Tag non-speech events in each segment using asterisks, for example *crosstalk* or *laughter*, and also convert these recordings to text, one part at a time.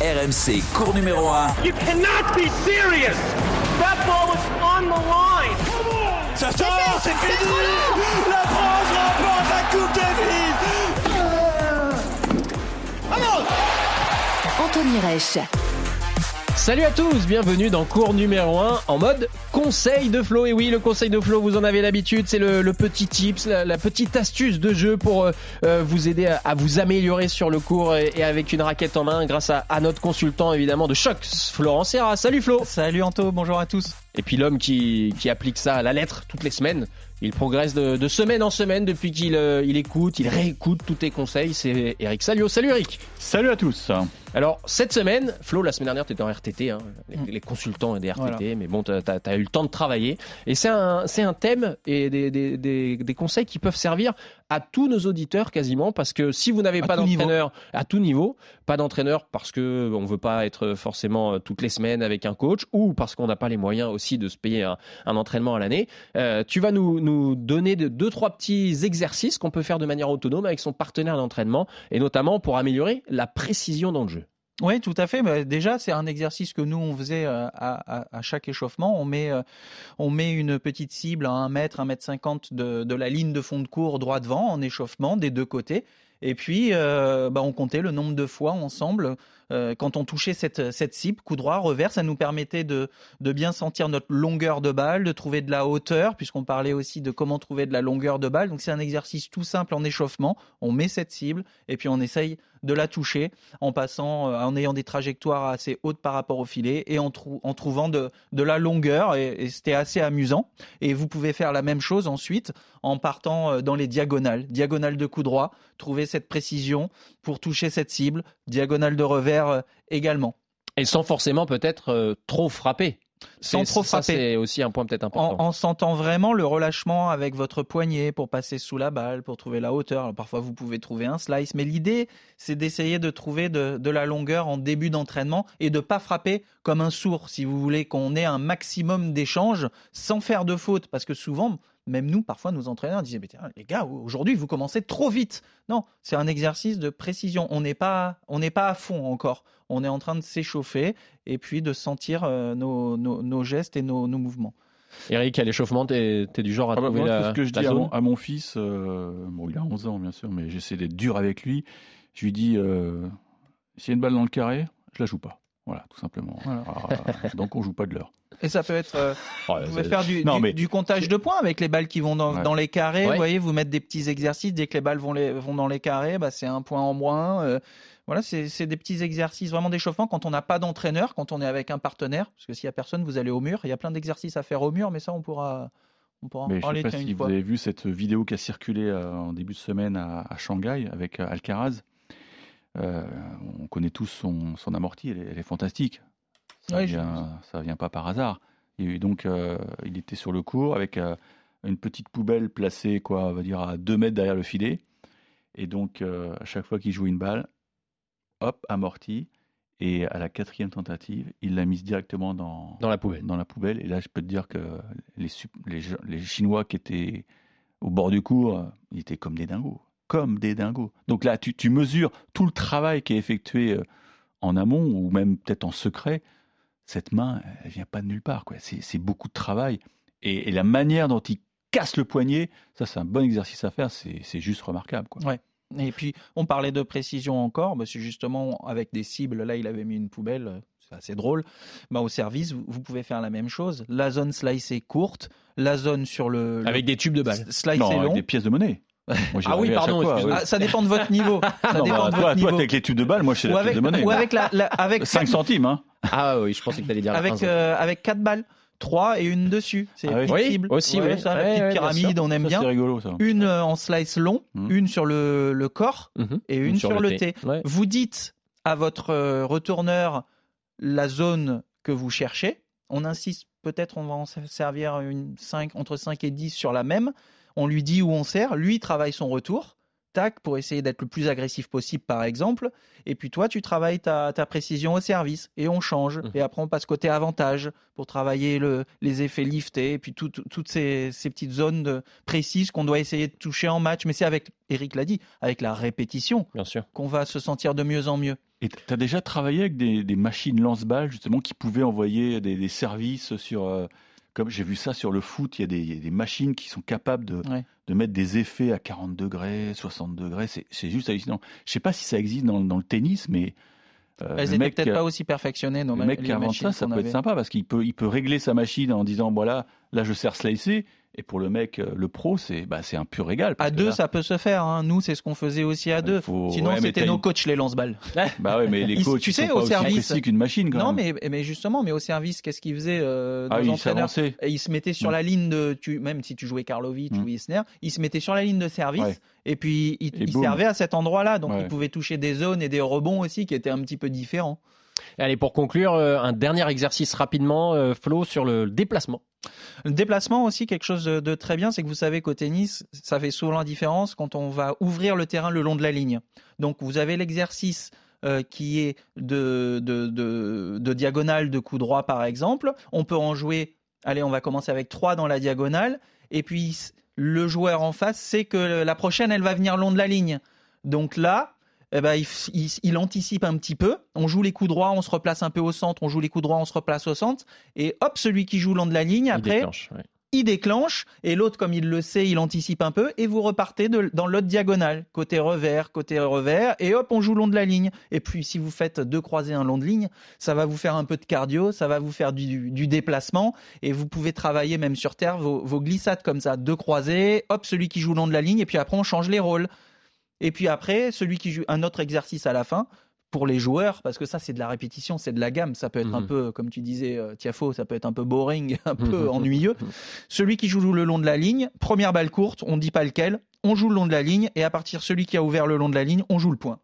RMC, cours numéro 1. You cannot be serious. That ball was on the line. Ça sort, c'est fini. La France remporte la Coupe Davis. Anthony Reich. Salut à tous, bienvenue dans cours numéro 1 en mode conseil de Flo. Et oui, le conseil de Flo, vous en avez l'habitude, c'est le, le petit tips, la, la petite astuce de jeu pour euh, euh, vous aider à, à vous améliorer sur le cours et, et avec une raquette en main grâce à, à notre consultant évidemment de choc, Florent Serra. Salut Flo Salut Anto, bonjour à tous. Et puis l'homme qui, qui applique ça à la lettre toutes les semaines, il progresse de, de semaine en semaine depuis qu'il euh, il écoute, il réécoute tous tes conseils, c'est Eric Salio. Salut Eric Salut à tous. Alors, cette semaine, Flo, la semaine dernière, tu étais en RTT, hein, les, les consultants des RTT, Voilà. mais bon, tu as, eu le temps de travailler. Et c'est un, un thème et des, des, des, des conseils qui peuvent servir à tous nos auditeurs quasiment, parce que si vous n'avez pas d'entraîneur à tout niveau, pas d'entraîneur parce que on veut pas être forcément euh, toutes les semaines avec un coach, ou parce qu'on n'a pas les moyens aussi de se payer un, un entraînement à l'année, euh, tu vas nous, nous donner de, deux, trois petits exercices qu'on peut faire de manière autonome avec son partenaire d'entraînement, et notamment pour améliorer la précision dans le jeu. Oui, tout à fait. Bah, déjà, c'est un exercice que nous, on faisait euh, à, chaque échauffement. On met, euh, on met une petite cible à 1 mètre, 1 mètre 50 de, la ligne de fond de cours droit devant en échauffement des deux côtés. Et puis, euh, bah, on comptait le nombre de fois ensemble quand on touchait cette, cette cible, coup droit, revers. Ça nous permettait de, de bien sentir notre longueur de balle, de trouver de la hauteur, puisqu'on parlait aussi de comment trouver de la longueur de balle. Donc, c'est un exercice tout simple en échauffement. On met cette cible et puis on essaye de la toucher en passant, euh, en ayant des trajectoires assez hautes par rapport au filet et en, trou- en trouvant de, de la longueur. Et, et c'était assez amusant. Et vous pouvez faire la même chose ensuite en partant euh, dans les diagonales. Diagonale de coup droit, trouver cette précision pour toucher cette cible. Diagonale de revers euh, également. Et sans forcément peut-être trop frapper. Sans trop frapper. C'est aussi un point peut-être important. En, en sentant vraiment le relâchement avec votre poignet pour passer sous la balle, pour trouver la hauteur. Alors, parfois, vous pouvez trouver un slice, mais l'idée, c'est d'essayer de trouver de, de la longueur en début d'entraînement et de pas frapper comme un sourd, si vous voulez qu'on ait un maximum d'échanges sans faire de faute. Parce que souvent, même nous, parfois, nos entraîneurs disaient, mais tiens, les gars, aujourd'hui, vous commencez trop vite. Non, c'est un exercice de précision. On n'est pas, on n'est pas à fond encore. On est en train de s'échauffer et puis de sentir euh, nos, nos- nos gestes et nos- nos mouvements. Eric, à l'échauffement, t'es es du genre à Ah bah, trouver moi, la, tout ce que je la dis à mon, à mon fils, euh, bon, il a 11 ans bien sûr, mais j'essaie d'être dur avec lui. Je lui dis, euh, s'il y a une balle dans le carré, je la joue pas. Voilà, tout simplement. Voilà. Alors, euh, donc on joue pas de l'heure. Et ça peut être, euh, Ouais, vous pouvez faire du, Non, du- mais- du comptage de points avec les balles qui vont dans, Ouais. dans les carrés. Ouais. Vous voyez, vous mettre des petits exercices. Dès que les balles vont, les, vont dans les carrés, bah, c'est un point en moins. euh, voilà, c'est des petits exercices vraiment d'échauffement quand on n'a pas d'entraîneur, quand on est avec un partenaire. Parce que s'il y a personne, vous allez au mur. Il y a plein d'exercices à faire au mur, mais ça, on pourra, on pourra en Mais je parler sais pas si vous fois. avez vu cette vidéo qui a circulé euh, en début de semaine à, à Shanghai avec Alcaraz. On connaît tous son, son amorti, elle est fantastique. Ça Ouais, vu vient, ça vient pas par hasard. Et donc, euh, il était sur le court avec euh, une petite poubelle placée, quoi, on va dire à 2 mètres derrière le filet. Et donc, euh, à chaque fois qu'il joue une balle, hop, amorti. Et à la quatrième tentative, il l'a mise directement dans, dans la poubelle. dans la poubelle. Et là, je peux te dire que les, les, les Chinois qui étaient au bord du cours, euh, ils étaient comme des dingos. Comme des dingos. Donc là, tu, tu mesures tout le travail qui est effectué euh, en amont ou même peut-être en secret. Cette main, elle vient pas de nulle part. quoi. C'est beaucoup de travail. Et, et la manière dont il casse le poignet, ça, c'est un bon exercice à faire. C'est juste remarquable. Quoi. Ouais. Et puis, on parlait de précision encore. Bah, c'est justement avec des cibles. Là, il avait mis une poubelle. C'est assez drôle. Bah, au service, vous, pouvez faire la même chose. La zone slice est courte. La zone sur le, le Avec des tubes de balles. slice non, est avec long. des pièces de monnaie. *laughs* Moi, Ah oui, pardon, fois, excuse-moi. oui. Ah, ça dépend de votre niveau. *laughs* Ça Non, dépend bah, de toi, votre toi, niveau. avec les tubes de balles, moi, je suis la avec, pièce de monnaie. ou avec la, la- avec 5 centimes, hein Ah oui, je pensais que t'allais dire la avec euh, avec quatre balles, trois et une dessus. C'est Ah oui. aussi, Ouais, oui. ça, la Ouais, petite ouais, pyramide, on aime Ça, bien. C'est rigolo, ça. Une euh, en slice long, Mhm. une sur le, le corps Mhm. et une, sur, le T. Ouais. Vous dites à votre euh, retourneur la zone que vous cherchez. On insiste, peut-être on va en servir une 5, entre 5 et 10 sur la même. On lui dit où on sert. Lui il travaille son retour. Tac, pour essayer d'être le plus agressif possible, par exemple. Et puis toi, tu travailles ta, ta précision au service. Et on change. Mhm. Et après, on passe côté avantage pour travailler le, les effets liftés. Et puis tout- tout- toutes ces, ces petites zones de, précises qu'on doit essayer de toucher en match. Mais c'est avec, Eric l'a dit, avec la répétition qu'on va se sentir de mieux en mieux. Et tu as déjà travaillé avec des, des machines lance-balles, justement, qui pouvaient envoyer des, des services sur. euh, comme j'ai vu ça sur le foot, il y, a des- il y a des machines qui sont capables de, Ouais. de mettre des effets à 40 degrés, 60 degrés. C'est c'est juste hallucinant. Je sais pas si ça existe dans, dans le tennis, mais. euh, Elles le étaient mec, peut-être pas aussi perfectionnées, nos le mec qui invente ça, ça peut avait. être sympa parce qu'il peut, il peut régler sa machine en disant voilà, là je sers slicer. Et pour le mec, euh, le pro, c'est bah, un pur régal. parce À deux, là, ça peut se faire. hein. Nous, c'est ce qu'on faisait aussi à deux. faut- Sinon, ouais, c'était nos coachs les lance-balles. Bah ouais, mais les coachs, tu ils sais, sont au aussi service- qu'une machine quand Non, même. mais, mais justement, mais au service, qu'est-ce qu'ils faisaient euh, nos ah, ils entraîneurs s'avançaient. Et ils se mettaient sur Mm. la ligne de, tu, même si tu jouais Karlovic Mm. ou Isner, ils se mettaient sur la ligne de service Ouais. et puis ils, Et ils servaient à cet endroit-là. Donc ils pouvaient toucher des zones et des rebonds aussi qui étaient un petit peu différents. Allez, pour conclure, euh, un dernier exercice rapidement, euh, Flo, sur le déplacement. Le déplacement aussi, quelque chose de, très bien, c'est que vous savez qu'au tennis, ça fait souvent la différence quand on va ouvrir le terrain le long de la ligne. Donc vous avez l'exercice euh, qui est de, de, diagonale de coup droit par exemple. On peut en jouer, allez, on va commencer avec 3 dans la diagonale. Et puis le joueur en face sait que la prochaine, elle va venir long de la ligne. Donc là, eh ben, il, il- il anticipe un petit peu. On joue les coups droits, on se replace un peu au centre. On joue les coups droits, on se replace au centre. Et hop, celui qui joue long de la ligne, Il après, déclenche, ouais. il déclenche et l'autre, comme il le sait, il anticipe un peu et vous repartez de- dans l'autre diagonale, côté revers, côté revers et hop, on joue long de la ligne. Et puis, si vous faites deux croisés, un long de ligne, ça va vous faire un peu de cardio, ça va vous faire du, du déplacement et vous pouvez travailler même sur terre vos, vos glissades comme ça, deux croisés, hop, celui qui joue long de la ligne et puis après, on change les rôles. Et puis après, celui qui joue un autre exercice à la fin pour les joueurs, parce que ça c'est de la répétition, c'est de la gamme, ça peut être un Mhm. peu, comme tu disais, euh, Tiafo, ça peut être un peu boring, *laughs* un peu ennuyeux. Celui qui joue le long de la ligne, première balle courte, on dit pas lequel, on joue le long de la ligne, et à partir de celui qui a ouvert le long de la ligne, on joue le point.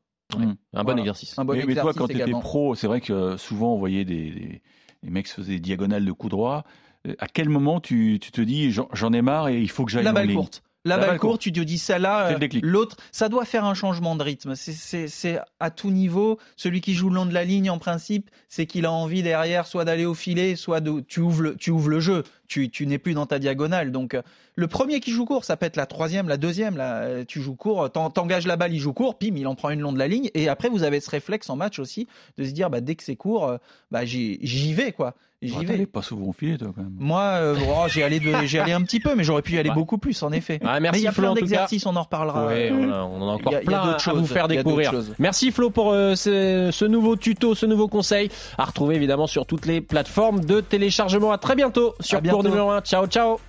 Un bon exercice. Un bon mais, mais toi, exercice quand tu étais pro, c'est vrai que souvent on voyait des, des, des mecs se faisaient des diagonales de coups droits. Euh, À quel moment tu, tu te dis j'en ai marre et il faut que j'aille La balle ligne courte. La, balle courte, tu te dis celle-là, euh, l'autre, ça doit faire un changement de rythme. C'est- à tout niveau. Celui qui joue le long de la ligne, en principe, c'est qu'il a envie derrière soit d'aller au filet, soit de, tu ouvres le, tu ouvres le jeu. Tu, tu n'es plus dans ta diagonale. Donc, euh, le premier qui joue court, ça peut être la troisième, la deuxième. Là, euh, tu joues court, t'en- t'engages la balle, il joue court, pim, il en prend une long de la ligne. Et après, vous avez ce réflexe en match aussi de se dire, bah, dès que c'est court, euh, bah, j'y vais, quoi. J'y Ouais, vais. pas souvent au filet, toi, quand même. Moi, euh, oh, j'ai allé, de- j'ai allé un petit peu, mais j'aurais pu y aller Ouais. beaucoup plus, en effet. Mais il y a Flo plein en d'exercices, on en reparlera. Ouais, Euh, on en a encore y a- il y a plein d'autres à choses. vous faire a découvrir. Merci Flo pour euh, ce, ce nouveau tuto, ce nouveau conseil à retrouver évidemment sur toutes les plateformes de téléchargement. À très bientôt sur À bientôt. Cours numéro 1. Ciao, ciao.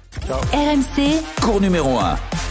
Cours numéro 1.